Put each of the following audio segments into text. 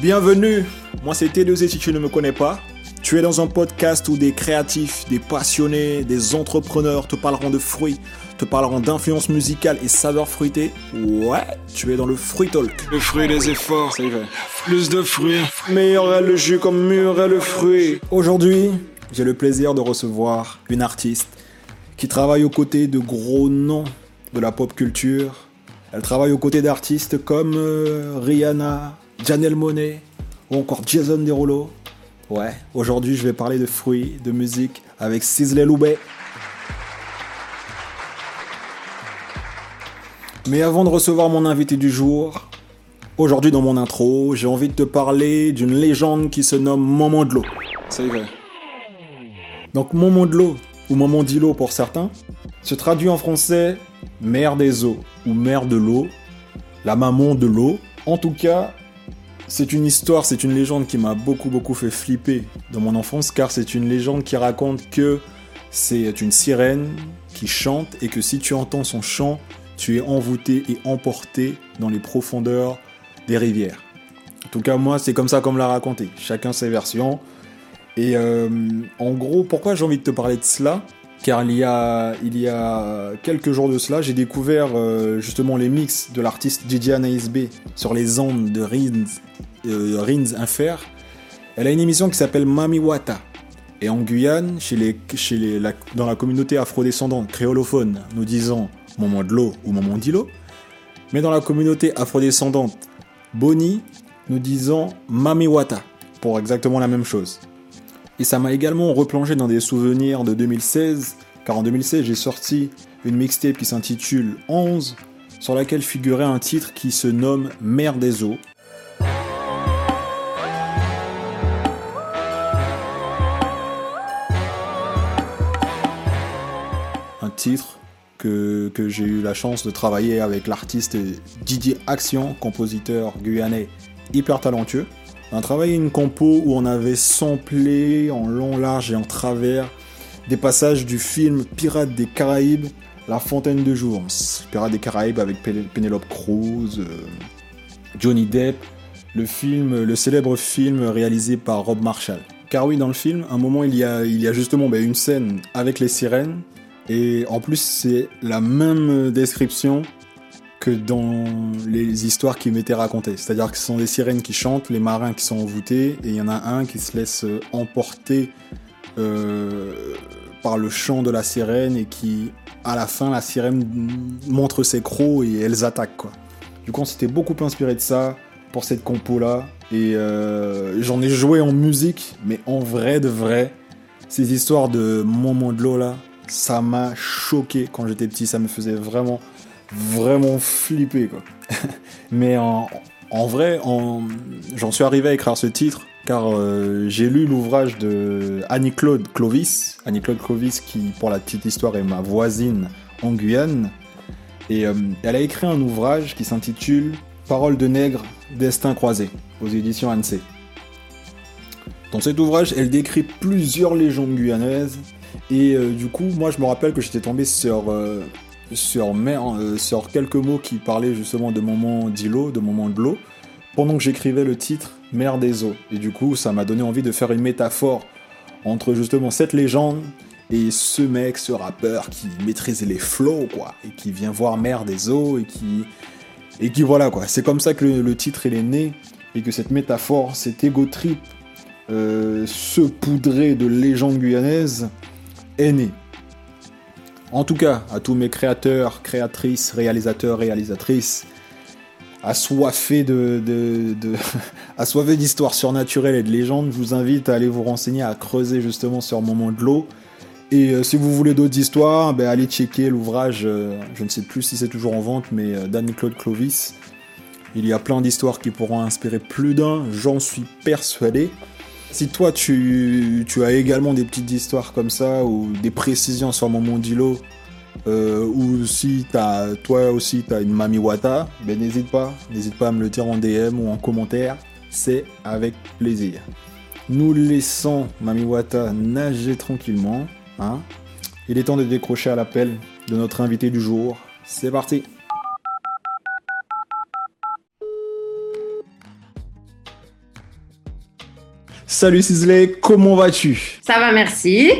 Bienvenue, moi c'est T2 si tu ne me connais pas. Tu es dans un podcast où des créatifs, des passionnés, des entrepreneurs te parleront de fruits, te parleront d'influence musicale et saveurs fruitées. Ouais, tu es dans le Fruit Talk. Le fruit des efforts, Ça y va. plus de fruits. Meilleur est le jus comme mûr est le fruit. Aujourd'hui, j'ai le plaisir de recevoir une artiste qui travaille aux côtés de gros noms de la pop culture. Elle travaille aux côtés d'artistes comme euh, Rihanna, Janelle Monet ou encore Jason Derulo. Ouais, aujourd'hui je vais parler de fruits, de musique avec Sisley Loubet. Mais avant de recevoir mon invité du jour, aujourd'hui dans mon intro, j'ai envie de te parler d'une légende qui se nomme Maman de l'eau. Y va. Donc Maman de l'eau, ou Maman d'îlot pour certains, se traduit en français mère des eaux ou mère de l'eau, la maman de l'eau. En tout cas, c'est une histoire, c'est une légende qui m'a beaucoup beaucoup fait flipper dans mon enfance car c'est une légende qui raconte que c'est une sirène qui chante et que si tu entends son chant, tu es envoûté et emporté dans les profondeurs des rivières. En tout cas, moi, c'est comme ça qu'on me l'a raconté. Chacun ses versions. Et euh, en gros, pourquoi j'ai envie de te parler de cela? Car il y a, quelques jours de cela, j'ai découvert euh, justement les mix de l'artiste Gigi ASB sur les ondes de Rins, Rins Infer. Elle a une émission qui s'appelle Mami Wata. Et en Guyane, chez les, chez les, dans la communauté afrodescendante créolophone, nous disons Maman de l'eau ou Maman d'îlot. Mais dans la communauté afrodescendante Boni, nous disons Mami Wata pour exactement la même chose. Et ça m'a également replongé dans des souvenirs de 2016, car en 2016 j'ai sorti une mixtape qui s'intitule 11, sur laquelle figurait un titre qui se nomme Mère des eaux. Un titre que, j'ai eu la chance de travailler avec l'artiste Didier Action, compositeur guyanais hyper talentueux. On a travaillé une compo où on avait samplé en long, large et en travers des passages du film Pirates des Caraïbes, La Fontaine de Jour. Pirates des Caraïbes avec Pen- Penelope Cruz, euh, Johnny Depp, le film, le célèbre film réalisé par Rob Marshall. Car oui, dans le film, à un moment, il y a, il y a justement ben, une scène avec les sirènes, et en plus, c'est la même description que dans les histoires qui m'étaient racontées. C'est-à-dire que ce sont des sirènes qui chantent, les marins qui sont envoûtés, et il y en a un qui se laisse emporter euh, par le chant de la sirène et qui, à la fin, la sirène montre ses crocs et elles attaquent. Du coup, on s'était beaucoup inspiré de ça pour cette compo-là, et euh, j'en ai joué en musique, mais en vrai de vrai, ces histoires de moment de l'eau là, ça m'a choqué quand j'étais petit, ça me faisait vraiment vraiment flippé quoi. Mais en, vrai, en- j'en suis arrivé à écrire ce titre car euh, j'ai lu l'ouvrage de Annie-Claude Clovis. Annie-Claude Clovis qui, pour la petite histoire, est ma voisine en Guyane. Et euh, elle a écrit un ouvrage qui s'intitule Paroles de nègre, destin croisé aux éditions Annecy. Dans cet ouvrage, elle décrit plusieurs légendes guyanaises. Et euh, du coup, moi, je me rappelle que j'étais tombé sur, euh, sur, mer- euh, sur quelques mots qui parlaient justement de moment d'îlot, de moment de l'eau, pendant que j'écrivais le titre Mère des eaux. Et du coup, ça m'a donné envie de faire une métaphore entre justement cette légende et ce mec, ce rappeur qui maîtrise les flows, quoi, et qui vient voir Mère des eaux et qui. Et qui voilà, quoi. C'est comme ça que le, titre il est né et que cette métaphore, cet ego trip euh, saupoudré de légendes guyanaises est. En tout cas, à tous mes créateurs, créatrices, réalisateurs, réalisatrices, assoiffés d'histoires surnaturelles et de légendes, je vous invite à aller vous renseigner, à creuser justement sur Moment de l'eau. Et euh, si vous voulez d'autres histoires, ben, allez checker l'ouvrage, euh, je ne sais plus si c'est toujours en vente, mais euh, d'Annie-Claude Clovis. Il y a plein d'histoires qui pourront inspirer plus d'un, j'en suis persuadé. Si toi tu, as également des petites histoires comme ça ou des précisions sur mon mondilo, euh, ou si t'as, toi aussi tu as une Mami Wata, ben n'hésite pas, n'hésite pas à me le dire en DM ou en commentaire, c'est avec plaisir. Nous laissons Mami Wata nager tranquillement. Hein. Il est temps de décrocher à l'appel de notre invité du jour. C'est parti Salut Sisley, comment vas-tu? Ça va, merci.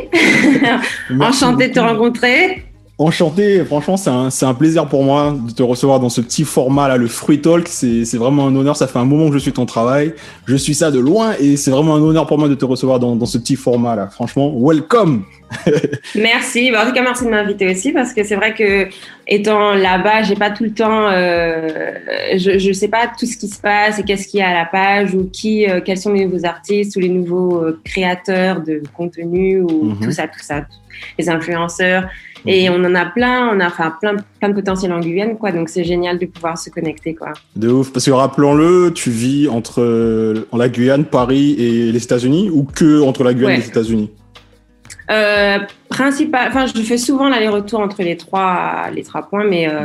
Enchanté de te rencontrer. Enchanté, franchement, c'est un, un, plaisir pour moi de te recevoir dans ce petit format là, le Fruit Talk. C'est vraiment un honneur. Ça fait un moment que je suis ton travail. Je suis ça de loin et c'est vraiment un honneur pour moi de te recevoir dans, dans ce petit format là. Franchement, welcome. merci. Bah, en tout cas, merci de m'inviter aussi parce que c'est vrai que étant là-bas, j'ai pas tout le temps, euh, je, ne sais pas tout ce qui se passe et qu'est-ce qu'il y a à la page ou qui, euh, quels sont les nouveaux artistes ou les nouveaux euh, créateurs de contenu ou mhm. tout ça, tout ça, les influenceurs. Et mhm. on en a plein, on a enfin, plein, plein de potentiel en Guyane, quoi. Donc c'est génial de pouvoir se connecter, quoi. De ouf, parce que rappelons-le, tu vis entre la Guyane, Paris et les États-Unis ou que entre la Guyane et les États-Unis? Euh, principal, enfin, je fais souvent l'aller-retour entre les trois, les trois points, mais euh,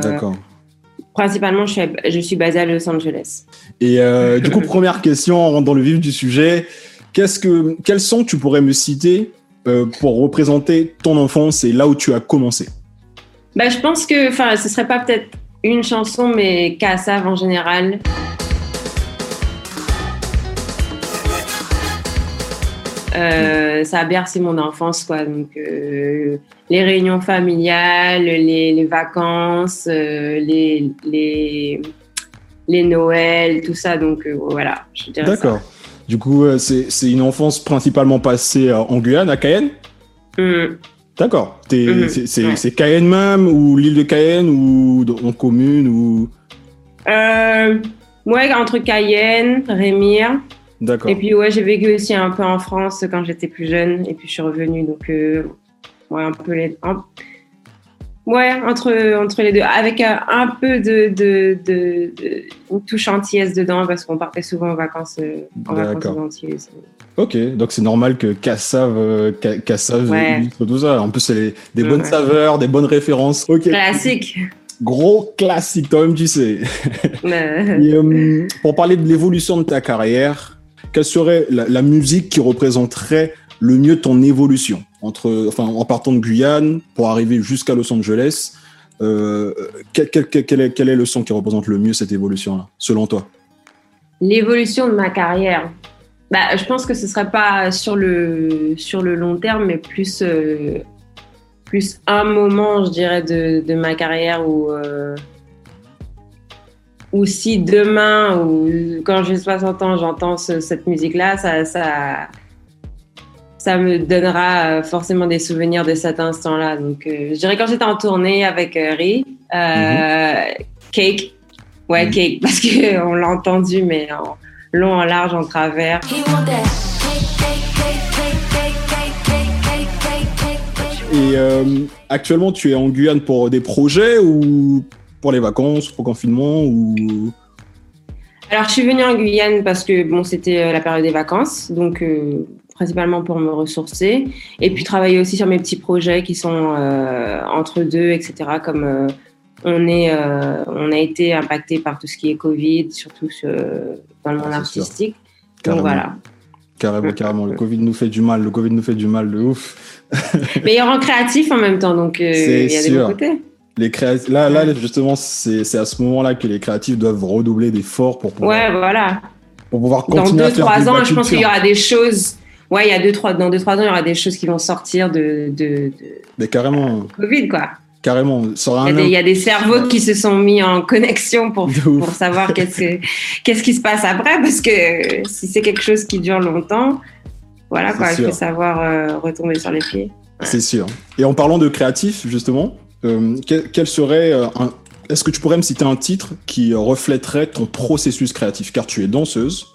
principalement, je suis, je suis basée à Los Angeles. Et euh, du coup, première question, on rentre dans le vif du sujet. Qu'est-ce que, quels sons tu pourrais me citer pour représenter ton enfance et là où tu as commencé bah, Je pense que ce serait pas peut-être une chanson, mais Kassav en général. Euh, ça a bercé mon enfance, quoi. Donc, euh, les réunions familiales, les, les vacances, euh, les, les, les Noëls, tout ça. Donc, voilà. D'accord. Du coup, c'est une enfance principalement passée en Guyane, à Cayenne? Mmh. D'accord. Mmh. C'est Cayenne même, ou l'île de Cayenne, ou en commune, ou... ouais, entre Cayenne, Rémire. D'accord. Et puis, ouais, j'ai vécu aussi un peu en France quand j'étais plus jeune. Et puis, je suis revenue. Donc, euh, ouais, un peu les. Ouais, entre, entre les deux. Avec un, peu de, de, de, une touche antillaise dedans parce qu'on partait souvent en vacances, euh, en vacances Ok, donc c'est normal que Cassave, euh, Cassave tout ça. En plus, c'est des bonnes saveurs, des bonnes références. Ok. Classique. Gros classique, toi-même, tu sais. Et, pour parler de l'évolution de ta carrière, quelle serait la, musique qui représenterait le mieux ton évolution entre, enfin, en partant de Guyane pour arriver jusqu'à Los Angeles euh, quel, est, le son qui représente le mieux cette évolution-là, selon toi? L'évolution de ma carrière. Bah, je pense que ce ne serait pas sur le, sur le long terme, mais plus, euh, plus un moment, je dirais, de, de ma carrière où, euh, ou si demain ou quand j'ai 60 ans, j'entends cette musique-là, ça, ça, ça me donnera euh, forcément des souvenirs de cet instant-là. Donc, euh, je dirais quand j'étais en tournée avec euh, Ri, mhm. Cake, ouais, mhm. Cake, parce qu'on l'a entendu, mais en long, en large, en travers. Et actuellement, tu es en Guyane pour des projets ou pour les vacances, pour le confinement ou Alors, je suis venue en Guyane parce que bon, c'était euh, la période des vacances, donc euh, principalement pour me ressourcer et puis travailler aussi sur mes petits projets qui sont euh, entre deux, etc. Comme on est, on a été impacté par tout ce qui est Covid, surtout dans le monde artistique. Donc voilà. Carrément, carrément. Le Covid nous fait du mal. Le Covid nous fait du mal de ouf. Mais il rend créatif en même temps, donc il y a des bons côtés les là, là, justement, c'est à ce moment-là que les créatifs doivent redoubler d'efforts pour pouvoir. Ouais, voilà. Pour pouvoir continuer Dans deux, trois ans, je pense qu'il y aura des choses. Ouais, il y a deux, trois, dans deux, trois ans, il y aura des choses qui vont sortir de. de, Mais carrément. Covid, quoi. Carrément. Il y, a des, cerveaux qui se sont mis en connexion pour, pour savoir qu'est-ce, qu'est-ce qui se passe après, parce que si c'est quelque chose qui dure longtemps, voilà, quoi, il faut savoir euh, retomber sur les pieds. C'est sûr. Et en parlant de créatifs, justement, euh, quel, serait euh, un, est-ce que tu pourrais me citer un titre qui reflèterait ton processus créatif? Car tu es danseuse.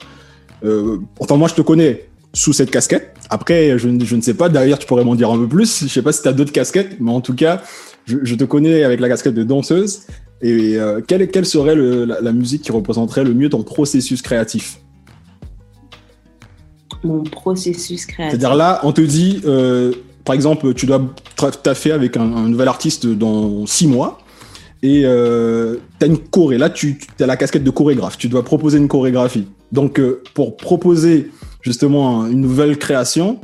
Euh, pourtant, moi, je te connais sous cette casquette. Après, je, ne sais pas. Derrière, tu pourrais m'en dire un peu plus. Je sais pas si tu as d'autres casquettes, mais en tout cas, je, te connais avec la casquette de danseuse. Et quelle, quelle, serait la, musique qui représenterait le mieux ton processus créatif? Mon processus créatif. C'est-à-dire là, on te dit, par exemple, tu dois taffer avec un, un nouvel artiste dans six mois et euh, tu as une choré. Là, tu, as la casquette de chorégraphe. Tu dois proposer une chorégraphie. Donc, euh, pour proposer justement une nouvelle création,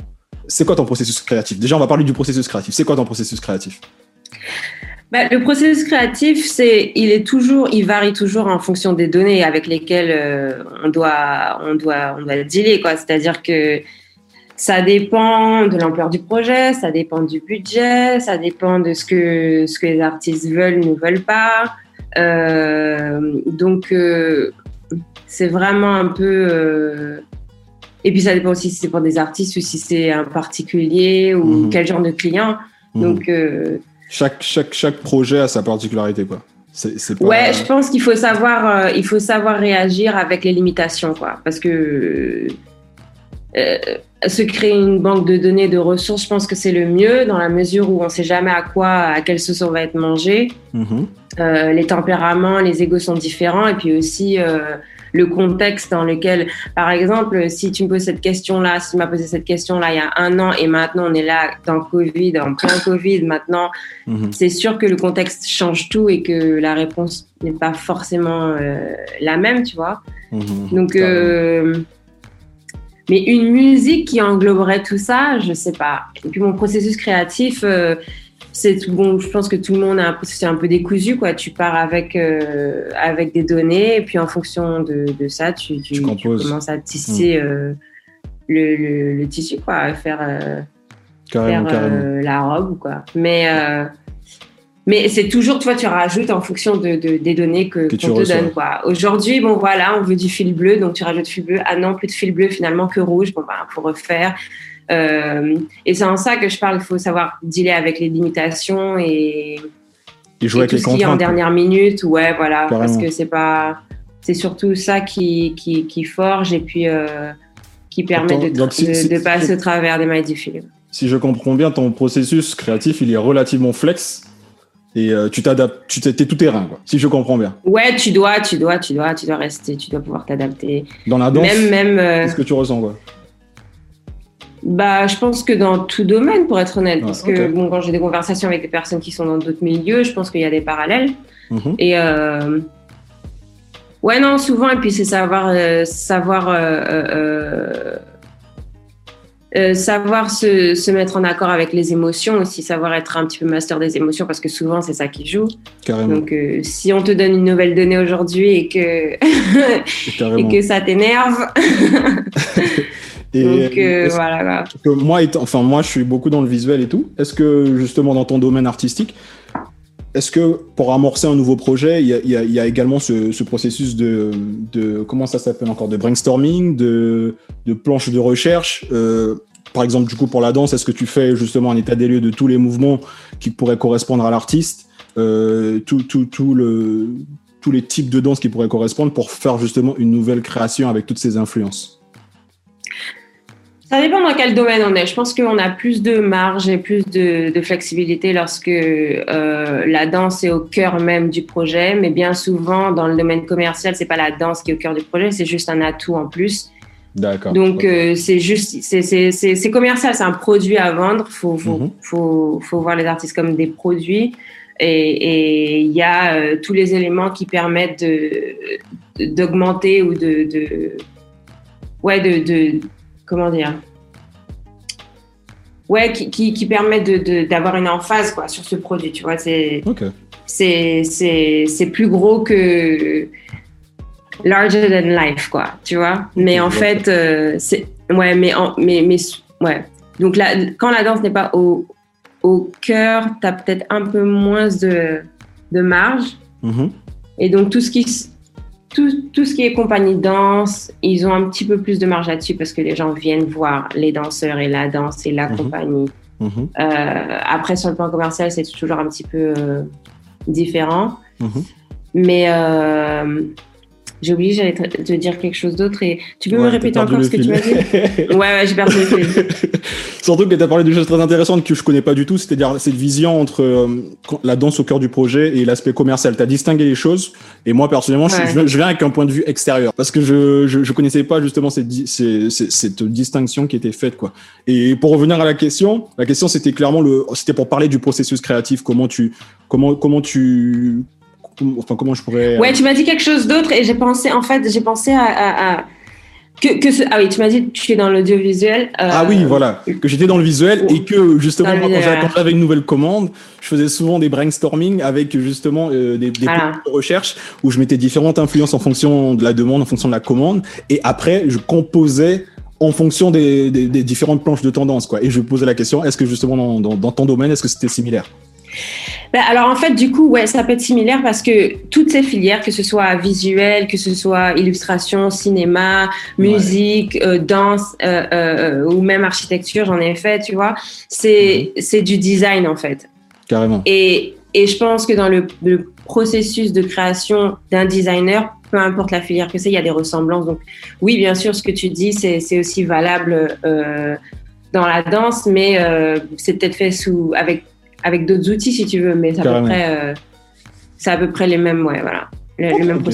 c'est quoi ton processus créatif? Déjà, on va parler du processus créatif. C'est quoi ton processus créatif? Bah, le processus créatif, c'est, il est toujours, il varie toujours en fonction des données avec lesquelles euh, on doit, on doit, on doit dealer, quoi. C'est-à-dire que ça dépend de l'ampleur du projet, ça dépend du budget, ça dépend de ce que, ce que les artistes veulent ne veulent pas. Euh, donc, euh, c'est vraiment un peu. Et puis, ça dépend aussi si c'est pour des artistes ou si c'est un particulier ou Mhm. quel genre de client. Mhm. Donc, euh, chaque, chaque, chaque projet a sa particularité, quoi. Pas... Ouais, je pense qu'il faut savoir, euh, il faut savoir réagir avec les limitations, quoi. Parce que euh, se créer une banque de données de ressources, je pense que c'est le mieux dans la mesure où on sait jamais à quoi, à quelle sauce on va être mangé. Mhm. Les tempéraments, les égos sont différents et puis aussi le contexte dans lequel, par exemple, si tu me poses cette question-là, si tu m'as posé cette question-là il y a un an et maintenant on est là dans Covid, en plein Covid, maintenant Mhm. c'est sûr que le contexte change tout et que la réponse n'est pas forcément euh, la même, tu vois. Mhm. Donc, euh, mais une musique qui engloberait tout ça, je sais pas. Et puis mon processus créatif, euh, c'est bon. Je pense que tout le monde a un processus un peu décousu, quoi. Tu pars avec euh, avec des données et puis en fonction de, de ça, tu, tu, Tu tu composes. commences à tisser euh, le, le, le tissu, quoi, à faire. euh, Carrément, faire carrément. la robe quoi. Mais mais c'est toujours, tu vois, tu rajoutes en fonction de, de- des données que qu'on te reçois. donne quoi. Aujourd'hui, bon voilà, on veut du fil bleu, donc tu rajoutes fil bleu. Ah non, plus de fil bleu finalement que rouge. Bon bah faut refaire. Euh, et c'est en ça que je parle. Il faut savoir dealer avec les limitations et, Et jouer et avec tout les ce qui est en dernière minute. Ouais, voilà, parce Carrément. que c'est pas, c'est surtout ça qui, qui, qui forge et puis euh, qui permet Attends, de, donc si- de, si- de passer au travers des mailles du. Si je comprends bien, ton processus créatif, il est relativement flex et euh, tu t'adaptes, tu t'es t'es tout terrain, quoi. Si je comprends bien. Ouais, tu dois, tu dois, tu dois, tu dois rester, tu dois pouvoir t'adapter. Dans la danse, Même, même, euh, qu'est-ce que tu ressens, quoi? Bah, je pense que dans tout domaine, pour être honnête, Ah, parce que bon, quand j'ai des conversations avec des personnes qui sont dans d'autres milieux, je pense qu'il y a des parallèles. Mhm. Et euh, ouais, non, souvent, et puis c'est savoir, euh, savoir, euh, savoir se, se mettre en accord avec les émotions aussi, savoir être un petit peu master des émotions, parce que souvent c'est ça qui joue. Carrément. Donc, si on te donne une nouvelle donnée aujourd'hui et que et que ça t'énerve, Et, donc euh, voilà. voilà. que moi, étant- enfin, moi, je suis beaucoup dans le visuel et tout. Est-ce que, justement, dans ton domaine artistique, est-ce que pour amorcer un nouveau projet, il y a, il y a- il y a également ce, ce processus de, de, comment ça s'appelle encore, de brainstorming, de, de planche de recherche euh, Par exemple, du coup, pour la danse, est-ce que tu fais justement un état des lieux de tous les mouvements qui pourraient correspondre à l'artiste, euh, tout, tout, tout le, tous les types de danse qui pourraient correspondre pour faire justement une nouvelle création avec toutes ces influences? Ça dépend dans quel domaine on est. Je pense qu'on a plus de marge et plus de, de flexibilité lorsque euh, la danse est au cœur même du projet. Mais bien souvent, dans le domaine commercial, c'est pas la danse qui est au cœur du projet, c'est juste un atout en plus. D'accord. Donc euh, c'est juste, c'est- c'est c'est- c'est commercial, c'est un produit à vendre. Faut faut, Mhm. faut faut voir les artistes comme des produits. Et il y a euh, tous les éléments qui permettent de d'augmenter ou de, de ouais de, de comment dire ouais qui, qui, qui permettent de- de d'avoir une emphase quoi sur ce produit. Tu vois, c'est Ok. c'est c'est c'est plus gros que larger than life quoi tu vois mais en fait euh, c'est ouais mais en, mais mais ouais donc là quand la danse n'est pas au au cœur t'as peut-être un peu moins de de marge Mhm. et donc tout ce qui tout, tout ce qui est compagnie de danse, ils ont un petit peu plus de marge là-dessus parce que les gens viennent voir les danseurs et la danse et la Mhm. compagnie. Mhm. Euh, après, sur le plan commercial, c'est toujours un petit peu euh, différent. Mhm. Mais euh, j'ai oublié, j'allais te, dire quelque chose d'autre. Et tu peux Ouais, me répéter encore ce que tu m'as dit? Ouais, ouais, j'ai perdu le fil. Surtout que tu as parlé de choses très intéressantes que je connais pas du tout, c'est-à-dire cette vision entre euh, la danse au cœur du projet et l'aspect commercial. Tu as distingué les choses et moi personnellement, je- Ouais. je, je viens avec un point de vue extérieur parce que je je, je connaissais pas justement cette, ces- cette distinction qui était faite quoi. Et pour revenir à la question, la question c'était clairement le c'était pour parler du processus créatif, comment tu comment comment tu enfin comment je pourrais Ouais, tu m'as dit quelque chose d'autre et j'ai pensé, en fait, j'ai pensé à, à, à, Que, que ce- ah oui, tu m'as dit que tu es dans l'audiovisuel. euh, Ah oui, voilà, que j'étais dans le visuel et que justement moi, quand j'avais une nouvelle commande, je faisais souvent des brainstorming avec justement euh, des, des Voilà. petites recherches où je mettais différentes influences en fonction de la demande, en fonction de la commande, et après je composais en fonction des, des- des différentes planches de tendance, quoi. Et je posais la question est-ce que justement dans, dans- dans ton domaine, est-ce que c'était similaire? Ben, alors en fait, du coup, ouais, ça peut être similaire parce que toutes ces filières, que ce soit visuel, que ce soit illustration, cinéma, musique, euh, danse euh, euh, ou même architecture, j'en ai fait, tu vois, c'est c'est du design en fait. Carrément. Et, et je pense que dans le, le processus de création d'un designer, peu importe la filière que c'est, il y a des ressemblances. Donc oui, bien sûr, ce que tu dis, c'est c'est aussi valable dans la danse, mais c'est peut-être fait sous avec avec d'autres outils si tu veux, mais c'est à peu près euh, c'est à peu près les mêmes, ouais, voilà, le, Ok, le même ok.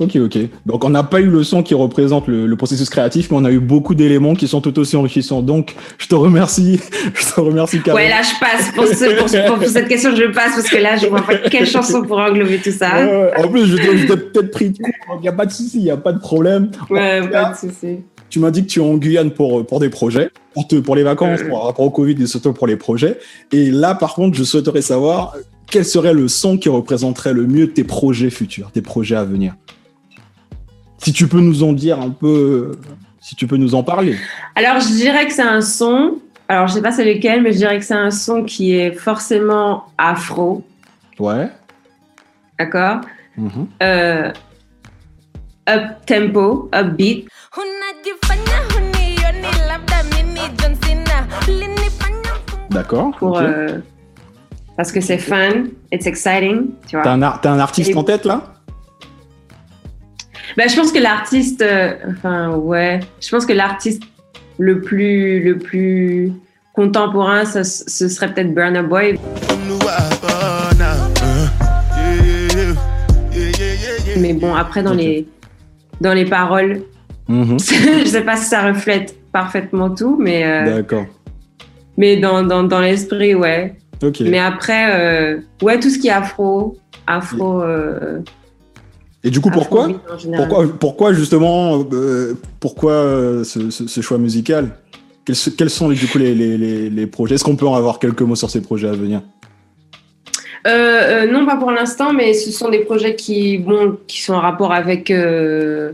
Ok, ok. Donc on n'a pas eu le son qui représente le, le processus créatif, mais on a eu beaucoup d'éléments qui sont tout aussi enrichissants. Donc je te remercie, je te remercie. Ouais, là je passe pour, ce- pour, ce- pour cette question, je passe parce que là je vois pas quelle chanson pour englober tout ça. En plus, je t'ai peut-être pris de court, il n'y a pas de souci, il n'y a pas de problème. Ouais, En pas cas, de souci. Tu m'as dit que tu es en Guyane pour, pour des projets, pour, te, pour les vacances, Euh. pour rapport au Covid et surtout pour les projets. Et là, par contre, je souhaiterais savoir quel serait le son qui représenterait le mieux tes projets futurs, tes projets à venir? Si tu peux nous en dire un peu, si tu peux nous en parler. Alors, je dirais que c'est un son. Alors, je sais pas c'est lequel, mais je dirais que c'est un son qui est forcément afro, Ouais. d'accord? Mhm. euh, Up tempo, upbeat. Unajifanya D'accord. Pour, euh, parce que c'est fun, it's exciting, tu vois. T'as un, ar- t'as un artiste Et- en tête là? Ben, je pense que l'artiste, euh, enfin ouais, je pense que l'artiste le plus le plus contemporain, ça- ce serait peut-être Burna Boy. Mais bon, après dans les dans les paroles, Mhm. je sais pas si ça reflète parfaitement tout, mais euh, D'accord. mais dans dans, dans l'esprit, ouais. Ok. Mais après, euh, ouais, tout ce qui est afro, afro. euh, Et du coup, pourquoi. Pourquoi, pourquoi justement, pourquoi ce, ce- ce choix musical? Quels, sont du coup les, les, les, les projets? Est-ce qu'on peut en avoir quelques mots sur ces projets à venir? Euh, euh, non, pas pour l'instant, mais ce sont des projets qui, bon, qui sont en rapport avec euh,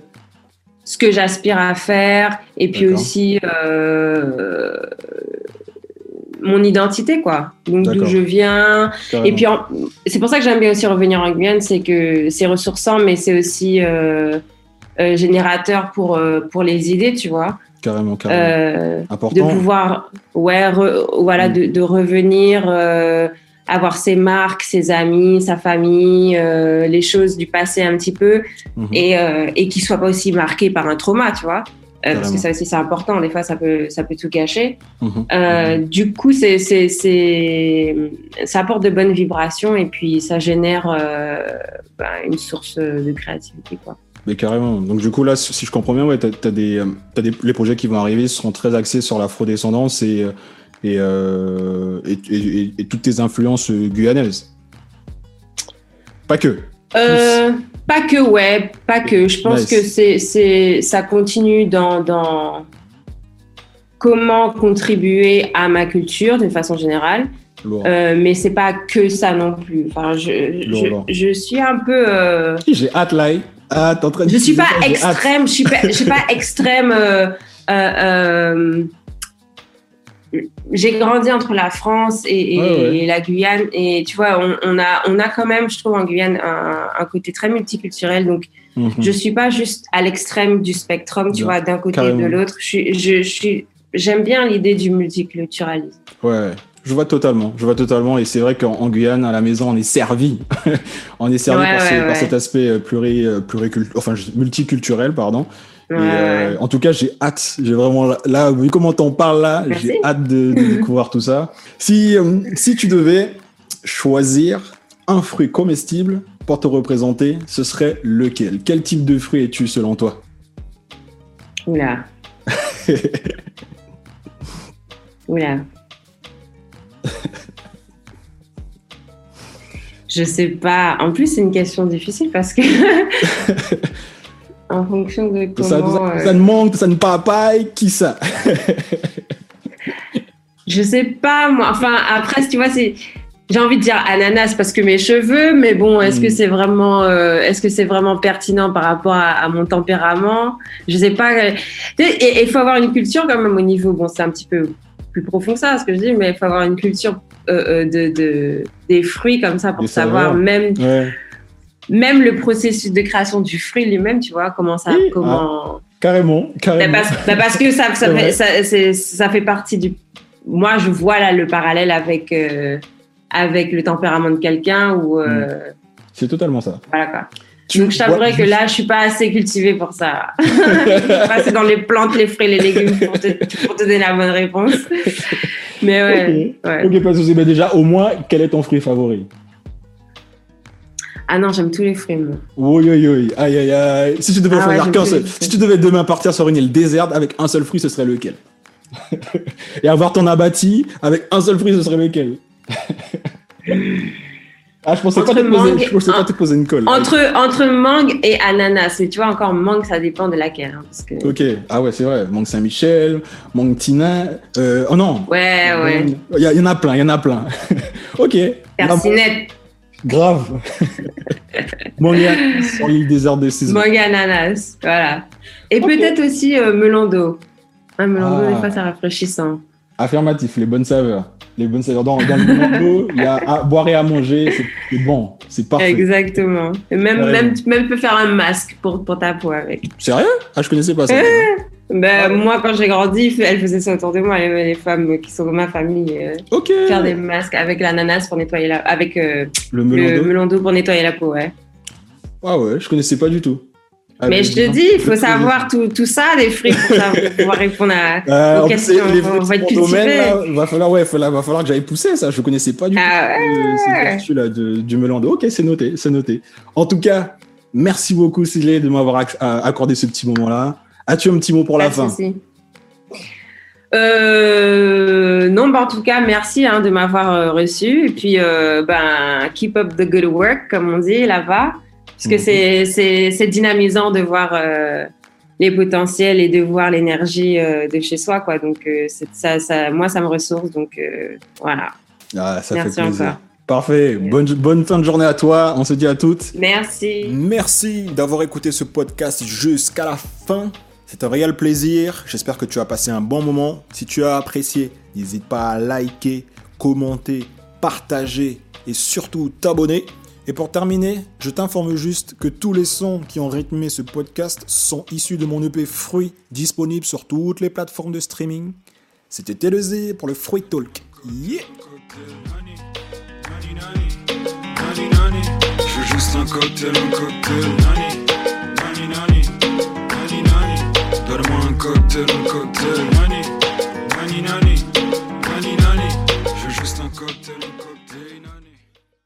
ce que j'aspire à faire et puis aussi euh, mon identité, quoi. Donc d'où je viens. Et Carrément. puis en- c'est pour ça que j'aime bien aussi revenir en Guyane, c'est que c'est ressourçant, mais c'est aussi euh, euh, générateur pour, euh, pour les idées, tu vois. Carrément, carrément. Euh, de Important. pouvoir ouais re- voilà Mm. de, de revenir euh, avoir ses marques ses amis sa famille euh, les choses du passé un petit peu Mhm. et euh, et qui soient pas aussi marqués par un trauma tu vois Euh, parce que ça aussi c'est important des fois ça peut ça peut tout gâcher Mhm. Euh, du coup c'est c'est c'est ça apporte de bonnes vibrations et puis ça génère ben, une source de créativité quoi Mais carrément. Donc du coup là, si je comprends bien, ouais, t'as, t'as des, t'as des, les projets qui vont arriver seront très axés sur l'afrodescendance et et, euh, et, et- toutes tes influences euh, guyanaises. Pas que. Euh, pas que, ouais, pas que. Je pense Nice. que c'est, c'est, ça continue dans, dans comment contribuer à ma culture d'une façon générale, euh, mais c'est pas que ça non plus. Enfin, je, je, je suis un peu. euh, J'ai hâte là. Ah, t'es en train de je suis pas hâte. extrême, je suis pas, je suis pas extrême. euh, j'ai grandi entre la France et, et- Ouais, ouais. et la Guyane et tu vois on, on a on a quand même je trouve en Guyane un, un côté très multiculturel donc Mhm. je suis pas juste à l'extrême du spectrum tu vois d'un côté et de l'autre je suis je, je j'aime bien l'idée du multiculturalisme Ouais, je vois totalement. Je vois totalement. Et c'est vrai qu'en en Guyane, à la maison, on est servi. on est servi Ouais, par, cet aspect euh, pluri, euh, pluricult- enfin, je- multiculturel, pardon. Et, euh, en tout cas, j'ai hâte. J'ai vraiment là, vu comment t'en parles là, j'ai hâte de, de découvrir tout ça. Si euh, si tu devais choisir un fruit comestible pour te représenter, ce serait lequel? Quel type de fruit es-tu selon toi? Oula. Oula. Je sais pas. En plus, c'est une question difficile parce que. En fonction de comment. Ça, ça, euh, ça ne manque, ça ne papaye, qui ça? Je sais pas, moi. Enfin, après, tu vois, c'est. J'ai envie de dire ananas parce que mes cheveux, mais bon, est-ce que Mm. c'est vraiment, euh, est-ce que c'est vraiment pertinent par rapport à, à mon tempérament? Je sais pas. euh, Et il faut avoir une culture quand même au niveau. Bon, c'est un petit peu plus profond que ça, ce que je dis, mais il faut avoir une culture euh, de, de des fruits comme ça pour Des savoir saveurs. même Ouais, même le processus de création du fruit lui-même, tu vois, comment ça, Oui, comment. carrément, Bah, carrément. parce, bah, parce que ça, ça, fait, ça, ça fait partie du. Moi, je vois là le parallèle avec, euh, avec le tempérament de quelqu'un ou. euh, C'est totalement ça. Voilà quoi. Tu Donc, je t'avouerais que là, je suis pas assez cultivée pour ça. je suis pas assez dans les plantes, les fruits, les légumes pour te, pour te donner la bonne réponse. Mais ouais. ouais. Ok, pas de souci. Mais déjà, au moins, quel est ton fruit favori? Ah non, j'aime tous les fruits, moi. Oui, oui, oui. Aïe, aïe, aïe. Si tu devais Ah ouais, qu'un seul, si tu devais demain partir sur une île déserte avec un seul fruit, ce serait lequel? Et avoir ton abattis avec un seul fruit, ce serait lequel? Ah, je pensais pas Entre te poser, je pensais pas te poser une colle. Entre, entre mangue et ananas. Et tu vois, encore mangue, ça dépend de laquelle. hein, parce que... Ok, ah ouais, c'est vrai. Mangue Saint-Michel, Mangue Tina. Euh, oh non. Ouais, ouais. Il y, y en a plein, il y en a plein. ok. Persinette, Grave. Sur l'île déserte des saisons. mangue ananas. Voilà. Et peut-être aussi euh, melon d'eau. Un melon d'eau, Ah. des fois, c'est rafraîchissant. Affirmatif, les bonnes saveurs. Les bonnes saveurs. Dans, dans le monde, il y a à boire et à manger, c'est- bon, c'est parfait. Exactement. Et même, Ouais. même, même, tu peux faire un masque pour, pour ta peau avec. Sérieux? Ah, je connaissais pas ça. Ben, Ouais. Moi, quand j'ai grandi, elles faisaient ça autour de moi, les, les femmes qui sont de ma famille. euh, faire des masques avec l'ananas pour nettoyer la... Avec euh, Le melon d'eau. pour nettoyer la peau, ouais. Ah ouais, je connaissais pas du tout. Ah, Mais je te dis, il faut savoir tout, tout ça, des fruits, pour, savoir- pour pouvoir répondre à... Euh, aux questions. les On va être cultivé. va falloir, ouais, falloir- va falloir que j'aille pousser ça. Je connaissais pas du Ah tout euh, ces vertus là de- du melon d'eau. Ok, c'est noté, c'est noté. En tout cas, merci beaucoup Silé de m'avoir euh, accordé ce petit moment-là. As-tu un petit mot pour la fin. Euh, non, bah en tout cas, merci hein, de m'avoir euh, reçu. Et puis, euh, ben, keep up the good work, comme on dit là-bas. Parce que Mhm. c'est- c'est c'est dynamisant de voir euh, les potentiels et de voir l'énergie euh, de chez soi. Quoi. Donc, euh, ça, ça, moi, ça me ressource. Donc, euh, voilà. Ah, ça Merci fait plaisir. encore. Parfait. Bonne, bonne fin de journée à toi. On se dit à toutes. Merci. Merci d'avoir écouté ce podcast jusqu'à la fin. C'est un réel plaisir. J'espère que tu as passé un bon moment. Si tu as apprécié, n'hésite pas à liker, commenter, partager et surtout t'abonner. Et pour terminer, je t'informe juste que tous les sons qui ont rythmé ce podcast sont issus de mon EP Fruit, disponible sur toutes les plateformes de streaming. C'était Télésé pour le Fruit Talk. Yeah! Je veux juste un cocktail, un cocktail. Cocktail, un cocktail. Nani, nani, nani, nani. Je veux juste un cocktail.